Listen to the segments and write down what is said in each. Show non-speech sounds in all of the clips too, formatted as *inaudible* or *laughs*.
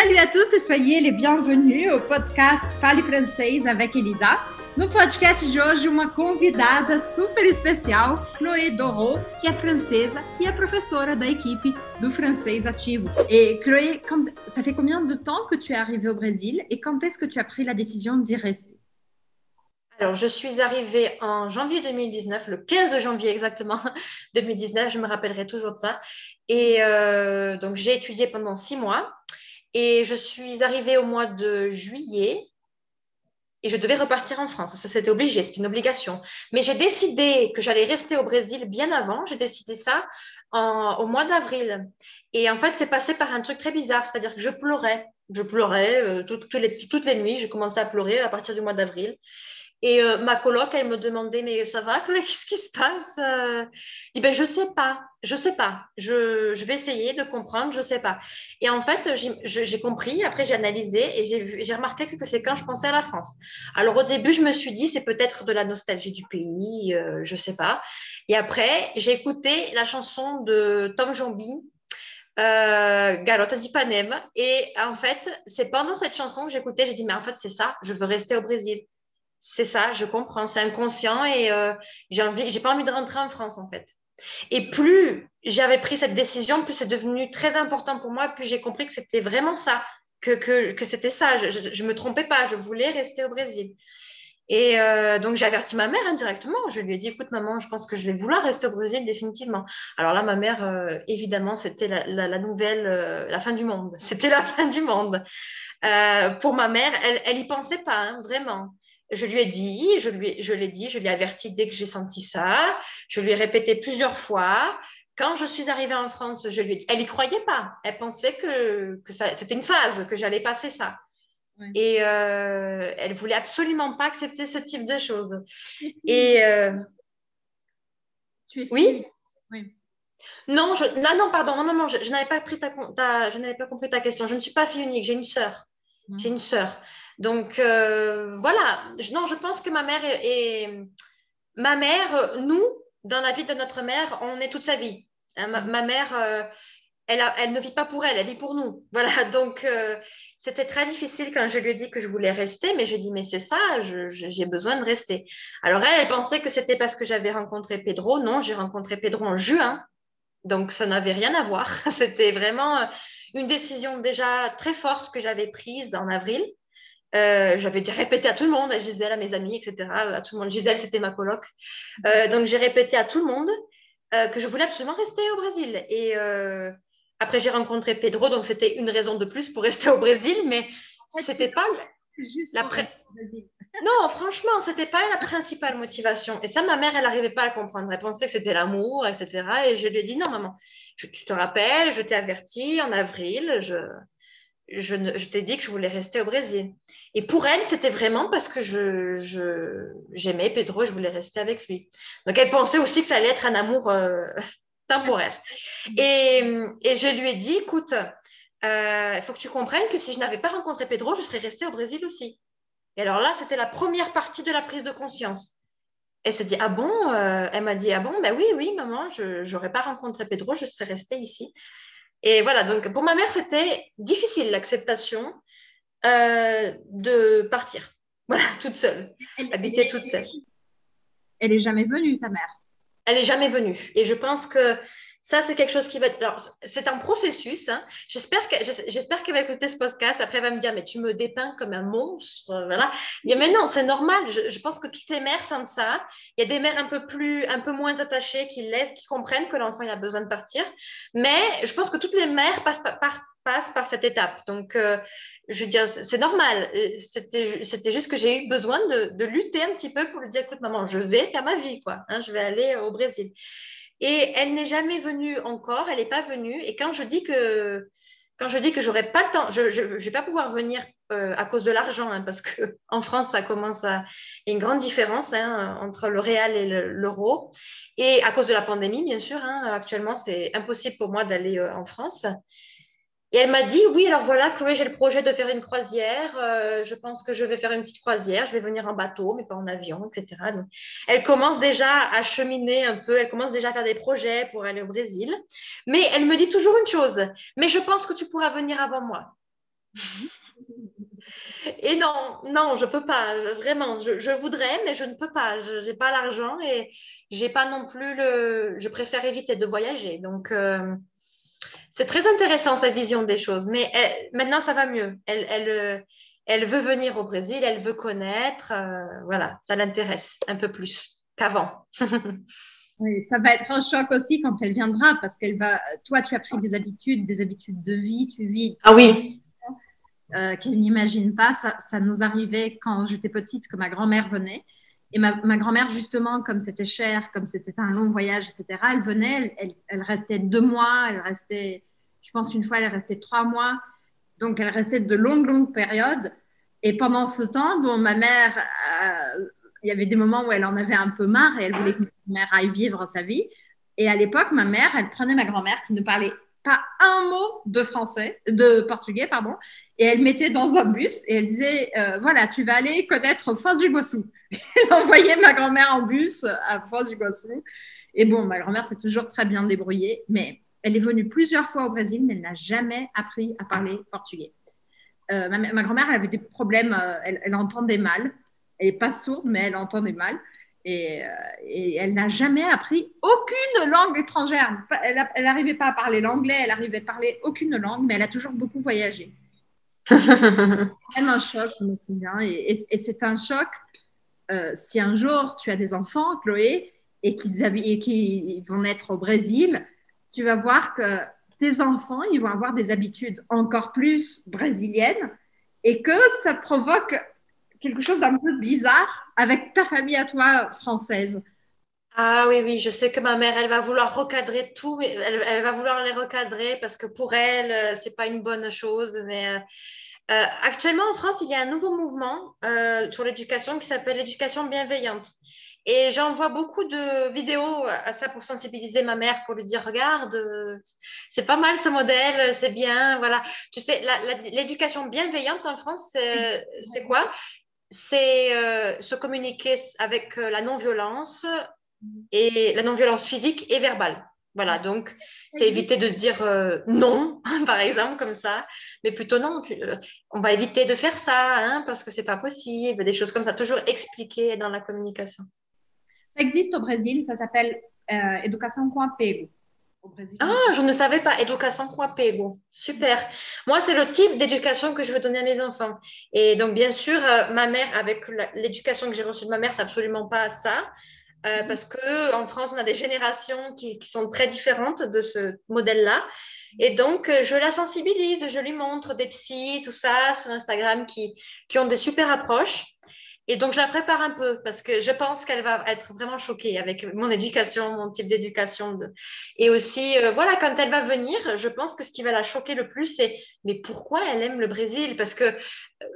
Salut à tous et soyez les bienvenus au podcast Fale Francês avec Elisa. No podcast de hoje, uma convidada super especial, Chloé Doro, que é francesa e é professora da equipe do francês ativo. Et Chloé, ça fait combien de temps que tu es arrivée au Brésil et quand est-ce que tu as pris la décision d'y rester? Alors, je suis arrivée en janvier 2019, le 15 janvier exactement *laughs* 2019, je me rappellerai toujours de ça. Et euh, donc, j'ai étudié pendant six mois. Et je suis arrivée au mois de juillet et je devais repartir en France. Ça, c'était obligé, c'est une obligation. Mais j'ai décidé que j'allais rester au Brésil bien avant. J'ai décidé ça au mois d'avril. Et en fait, c'est passé par un truc très bizarre, c'est-à-dire que je pleurais. Je pleurais euh, toutes, les, toutes les nuits. J'ai commencé à pleurer à partir du mois d'avril. Et euh, ma coloc, elle me demandait, mais ça va, *laughs* qu'est-ce qui se passe? Euh? Je dis, ben, je sais pas, je sais pas. Je, je, vais essayer de comprendre, je sais pas. Et en fait, j'ai compris, après j'ai analysé et j'ai remarqué que c'est quand je pensais à la France. Alors au début, je me suis dit, c'est peut-être de la nostalgie du pays, euh, je sais pas. Et après, j'ai écouté la chanson de Tom Jombi, euh, Garota d'Ipanema. Et en fait, c'est pendant cette chanson que j'écoutais, j'ai dit, mais en fait, c'est ça, je veux rester au Brésil c'est ça, je comprends, c'est inconscient et euh, j'ai pas envie de rentrer en France en fait. Et plus j'avais pris cette décision, plus c'est devenu très important pour moi, plus j'ai compris que c'était vraiment ça, que, c'était ça. Je ne me trompais pas, je voulais rester au Brésil. Et euh, donc j'ai averti ma mère indirectement. Je lui ai dit, écoute maman, je pense que je vais vouloir rester au Brésil définitivement. Alors là, ma mère, euh, évidemment, c'était la, nouvelle, la fin du monde. C'était la *laughs* fin du monde. pour ma mère, elle, elle y pensait pas, hein, vraiment. Je lui ai dit, je lui, je l'ai dit, je l'ai averti dès que j'ai senti ça. Je lui ai répété plusieurs fois. Quand je suis arrivée en France, je lui ai dit, elle n'y croyait pas. Elle pensait que, que c'était une phase, que j'allais passer ça. Et euh, elle voulait absolument pas accepter ce type de choses. *laughs* Et euh, tu es oui? oui. Non, je, non, non, pardon, non, non, non, je, n'avais pas pris ta, je n'avais pas compris ta question. Je ne suis pas fille unique, j'ai une sœur. J'ai une sœur. Donc euh, voilà, non, je pense que ma mère est, ma mère, nous, dans la vie de notre mère, on est toute sa vie. Hein, ma, mère, euh, elle, elle, ne vit pas pour elle, elle vit pour nous. *laughs* Voilà, donc euh, c'était très difficile quand je lui ai dit que je voulais rester, mais je dis mais c'est ça, j'ai besoin de rester. Alors elle, elle pensait que c'était parce que j'avais rencontré Pedro. Non, j'ai rencontré Pedro en juin, donc ça n'avait rien à voir. *laughs* C'était vraiment une décision déjà très forte que j'avais prise en avril. Euh, j'avais répété à tout le monde, à Gisèle, à mes amis, etc. À tout le monde. Gisèle, c'était ma coloc. Euh, donc, j'ai répété à tout le monde euh, que je voulais absolument rester au Brésil. Et après, j'ai rencontré Pedro, donc c'était une raison de plus pour rester au Brésil, mais c'était pas juste la *laughs* Non, franchement, c'était pas la principale motivation. Et ça, ma mère, elle n'arrivait pas à comprendre. Elle pensait que c'était l'amour, etc. Et je lui ai dit non, maman, tu te rappelles, je t'ai averti en avril, je je, t'ai dit que je voulais rester au Brésil. Et pour elle, c'était vraiment parce que je, j'aimais Pedro et je voulais rester avec lui. Donc, elle pensait aussi que ça allait être un amour euh, *laughs* temporaire. *laughs* Et, je lui ai dit, écoute, euh, il faut que tu comprennes que si je n'avais pas rencontré Pedro, je serais restée au Brésil aussi. Et alors là, c'était la première partie de la prise de conscience. Elle s'est dit, ah bon euh, Elle m'a dit, ah bon Ben oui, oui, maman, je n'aurais pas rencontré Pedro, je serais restée ici. Et voilà, donc pour ma mère, c'était difficile l'acceptation euh, de partir. *laughs* Voilà, toute seule, habiter toute seule. Elle n'est jamais venue, ta mère? Elle n'est jamais venue. Et je pense que ça, c'est quelque chose qui va être. Alors, c'est un processus. Hein. J'espère qu'elle va écouter ce podcast. Après, elle va me dire Mais tu me dépeins comme un monstre. Voilà. Dire Mais non, c'est normal. Je, pense que toutes les mères sentent ça. Il y a des mères un peu, plus, un peu moins attachées qui laissent, qui comprennent que l'enfant a besoin de partir. Mais je pense que toutes les mères passent par, cette étape. Donc, euh, je veux dire, c'est normal. C'était juste que j'ai eu besoin de, de, lutter un petit peu pour lui dire Écoute, maman, je vais faire ma vie. quoi. Hein, je vais aller au Brésil. Et elle n'est jamais venue encore, elle n'est pas venue. Et quand je dis que quand je dis que j'aurais pas le temps, je ne vais pas pouvoir venir euh, à cause de l'argent, hein, parce qu'en *laughs* France, ça commence à. Y a une grande différence hein, entre le réel et l'euro. et à cause de la pandémie, bien sûr, hein, actuellement, c'est impossible pour moi d'aller euh, en France. Et elle m'a dit, oui, alors voilà, Chloé, j'ai le projet de faire une croisière. Euh, je pense que je vais faire une petite croisière. Je vais venir en bateau, mais pas en avion, etc. Donc, elle commence déjà à cheminer un peu. Elle commence déjà à faire des projets pour aller au Brésil. Mais elle me dit toujours une chose. Mais je pense que tu pourras venir avant moi. *laughs* Et non, non, je peux pas, vraiment. Je, voudrais, mais je ne peux pas. Je n'ai pas l'argent et j'ai pas non plus le. Je préfère éviter de voyager. Donc, euh, c'est très intéressant sa vision des choses. Mais maintenant, ça va mieux. Elle, elle, elle, veut venir au Brésil, elle veut connaître. Euh, voilà, ça l'intéresse un peu plus qu'avant. *laughs* Oui, ça va être un choc aussi quand elle viendra parce qu'elle va. Toi, tu as pris des habitudes, des habitudes de vie, tu vis. Ah oui. Euh, qu'elle n'imagine pas. Ça, ça, nous arrivait quand j'étais petite que ma grand-mère venait. Et ma, grand-mère, justement, comme c'était cher, comme c'était un long voyage, etc., elle venait, elle, restait deux mois, elle restait, je pense qu'une fois, elle est restée trois mois. Donc, elle restait de longues, longues périodes. Et pendant ce temps, bon, ma mère, euh, il y avait des moments où elle en avait un peu marre et elle voulait que ma mère aille vivre sa vie. Et à l'époque, ma mère, elle prenait ma grand-mère qui ne parlait un mot de français, de portugais, pardon, et elle mettait dans un bus et elle disait euh, voilà, tu vas aller connaître Foz du Iguaçu. *laughs* elle envoyait ma grand-mère en bus à Foz du Iguaçu. Et bon, ma grand-mère s'est toujours très bien débrouillée, mais elle est venue plusieurs fois au Brésil, mais elle n'a jamais appris à parler portugais. Euh, ma, grand-mère, elle avait des problèmes, euh, elle, elle, entendait mal. Elle n'est pas sourde, mais elle entendait mal. Et, et elle n'a jamais appris aucune langue étrangère. Elle n'arrivait pas à parler l'anglais, elle n'arrivait à parler aucune langue, mais elle a toujours beaucoup voyagé. *laughs* même un choc, je me souviens. Et, c'est un choc euh, si un jour tu as des enfants, Chloé, et qu'ils vont naître au Brésil, tu vas voir que tes enfants, ils vont avoir des habitudes encore plus brésiliennes et que ça provoque quelque chose d'un peu bizarre avec ta famille à toi française. Ah oui, oui, je sais que ma mère, elle va vouloir recadrer tout, elle, elle va vouloir les recadrer parce que pour elle, euh, c'est pas une bonne chose. Mais euh, euh, actuellement, en France, il y a un nouveau mouvement sur l'éducation qui s'appelle l'éducation bienveillante. Et j'envoie beaucoup de vidéos à ça pour sensibiliser ma mère, pour lui dire, regarde, c'est pas mal ce modèle, c'est bien, voilà. Tu sais, l'éducation bienveillante en France, c'est quoi? C'est se communiquer avec la non-violence, et la non-violence physique et verbale. Voilà, donc c'est éviter de dire euh, non, *laughs* par exemple, comme ça, mais plutôt non, euh, on va éviter de faire ça, hein, parce que c'est pas possible, des choses comme ça, toujours expliquer dans la communication. Ça existe au Brésil, ça s'appelle euh, Educação com apego. Au Brésil. Ah, je ne savais pas, Educação com apego, super. Moi, c'est le type d'éducation que je veux donner à mes enfants. Et donc, bien sûr, ma mère, avec l'éducation que j'ai reçue de ma mère, c'est absolument pas ça. Euh, parce qu'en France, on a des générations qui, sont très différentes de ce modèle-là. Et donc, euh, je la sensibilise, je lui montre des psys, tout ça, sur Instagram, qui, qui ont des super approches. Et donc, je la prépare un peu parce que je pense qu'elle va être vraiment choquée avec mon éducation, mon type d'éducation. Et aussi, euh, voilà, quand elle va venir, je pense que ce qui va la choquer le plus, c'est mais pourquoi elle aime le Brésil? Parce que euh,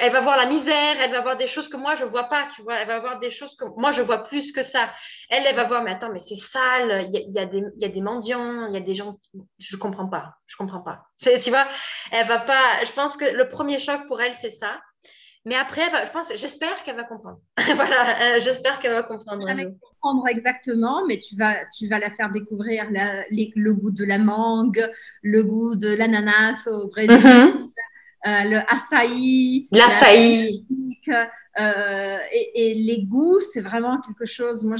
elle va voir la misère, elle va voir des choses que moi je vois pas, tu vois. Elle va voir des choses que moi je vois plus que ça. Elle, elle va voir, mais attends, mais c'est sale. Il y a, des, y a des mendiants, il y a des gens. Je comprends pas. Je comprends pas. Tu vois, elle va pas. Je pense que le premier choc pour elle, c'est ça. Mais après, je pense, j'espère qu'elle va comprendre. *laughs* voilà, euh, j'espère qu'elle va comprendre. Elle va comprendre exactement, mais tu vas, tu vas la faire découvrir le goût de la mangue, le goût de l'ananas au Brésil, mm-hmm. euh, le açaï. L'açaï. Euh, et, les goûts, c'est vraiment quelque chose. Moi,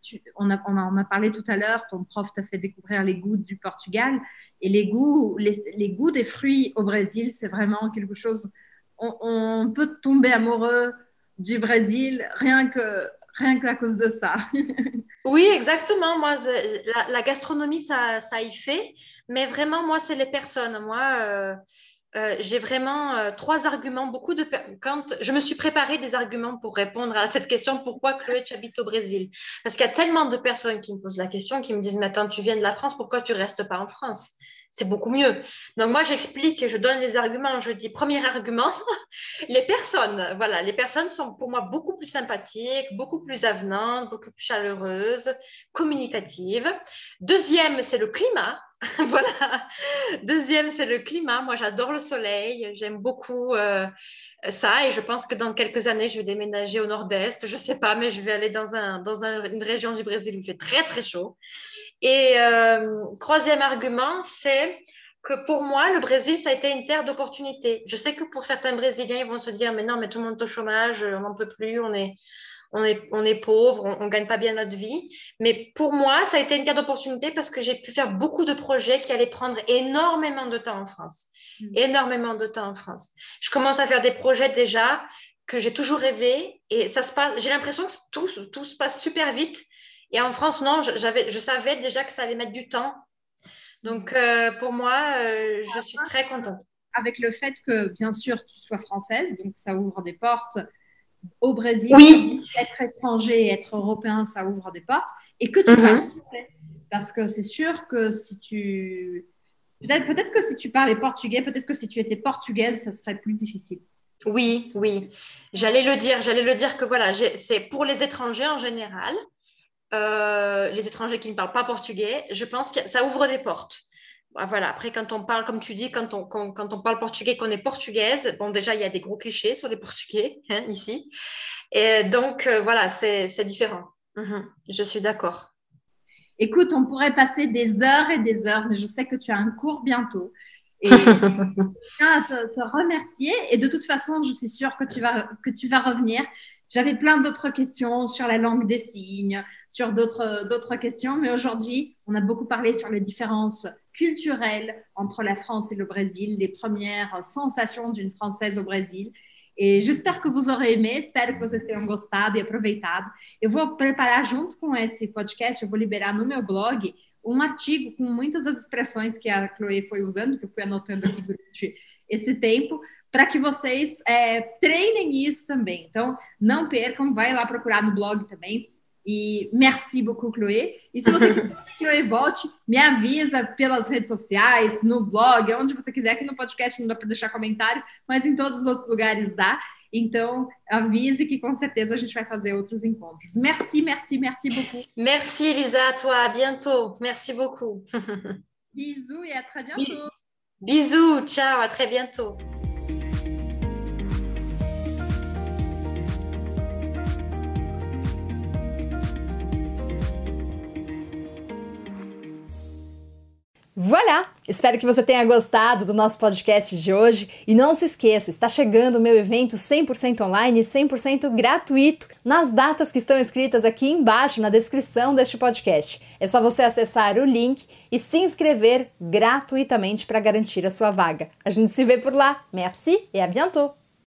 tu, on, a, on, a, parlé tout à l'heure, ton prof t'a fait découvrir les goûts du Portugal. Et les goûts, les, les goûts des fruits au Brésil, c'est vraiment quelque chose on, peut tomber amoureux du Brésil rien que rien qu'à cause de ça. *laughs* oui, exactement. Moi, la, gastronomie, ça, ça y fait. Mais vraiment, moi, c'est les personnes. Moi, euh, euh, j'ai vraiment euh, trois arguments. Beaucoup de quand je me suis préparé des arguments pour répondre à cette question pourquoi Chloé tu habites au Brésil? Parce qu'il y a tellement de personnes qui me posent la question, qui me disent mais tu viens de la France, pourquoi tu restes pas en France? C'est beaucoup mieux. Donc moi, j'explique et je donne les arguments. Je dis, premier argument, *laughs* les personnes. Voilà, les personnes sont pour moi beaucoup plus sympathiques, beaucoup plus avenantes, beaucoup plus chaleureuses, communicatives. Deuxième, c'est le climat. *laughs* voilà. Deuxième, c'est le climat. Moi, j'adore le soleil. J'aime beaucoup euh, ça. Et je pense que dans quelques années, je vais déménager au nord-est. Je ne sais pas, mais je vais aller dans, un, dans une région du Brésil où il fait très, très chaud. Et euh, troisième argument, c'est que pour moi, le Brésil, ça a été une terre d'opportunités. Je sais que pour certains Brésiliens, ils vont se dire, mais non, mais tout le monde est au chômage, on n'en peut plus, on est, on est, on est pauvre, on ne gagne pas bien notre vie. Mais pour moi, ça a été une terre d'opportunités parce que j'ai pu faire beaucoup de projets qui allaient prendre énormément de temps en France. Mm. Énormément de temps en France. Je commence à faire des projets déjà que j'ai toujours rêvé et ça se passe, j'ai l'impression que tout, tout se passe super vite. Et en France, non, j'avais, je savais déjà que ça allait mettre du temps donc, euh, pour moi, euh, je suis très contente. Avec le fait que, bien sûr, tu sois française, donc ça ouvre des portes au Brésil. Oui. Être étranger et être européen, ça ouvre des portes. Et que tu parles mhm. français. Parce que c'est sûr que si tu. Peut-être peut que si tu parlais portugais, peut-être que si tu étais portugaise, ça serait plus difficile. Oui, oui. J'allais le dire. J'allais le dire que voilà, c'est pour les étrangers en général. Euh, les étrangers qui ne parlent pas portugais, je pense que ça ouvre des portes. Bah, voilà, après, quand on parle, comme tu dis, quand on, quand, on parle portugais, qu'on est portugaise, bon, déjà, il y a des gros clichés sur les portugais *laughs* hein, ici. Et donc, euh, voilà, c'est différent. Mhm, je suis d'accord. Écoute, on pourrait passer des heures et des heures, mais je sais que tu as un cours bientôt. Et *laughs* je tiens à te, te, remercier. Et de toute façon, je suis sûre que tu vas, que tu vas revenir. J'avais plein d'autres questions sur la langue des signes, sur d'autres questions, mais aujourd'hui, on a beaucoup parlé sur les différences culturelles entre la France et le Brésil, les premières sensations d'une Française au Brésil. E j'espère que aurez aimé, espero que vocês tenham gostado e aproveitado. Eu vou preparar junto com esse podcast, eu vou liberar no meu blog um artigo com muitas das expressões que a Chloe foi usando, que eu fui anotando aqui durante esse tempo, para que vocês é, treinem isso também. Então, não percam, vai lá procurar no blog também. E merci beaucoup, Chloé. E se você quiser que Chloé volte, me avisa pelas redes sociais, no blog, onde você quiser, que no podcast não dá para deixar comentário, mas em todos os outros lugares dá. Então, avise que com certeza a gente vai fazer outros encontros. Merci, merci, merci beaucoup. Merci, Elisa, à toi. À bientôt. Merci beaucoup. Bisous et à très bientôt. Bisous, ciao, à très bientôt. Voilà! Espero que você tenha gostado do nosso podcast de hoje e não se esqueça, está chegando o meu evento 100% online e 100% gratuito nas datas que estão escritas aqui embaixo na descrição deste podcast. É só você acessar o link e se inscrever gratuitamente para garantir a sua vaga. A gente se vê por lá. Merci e à bientôt!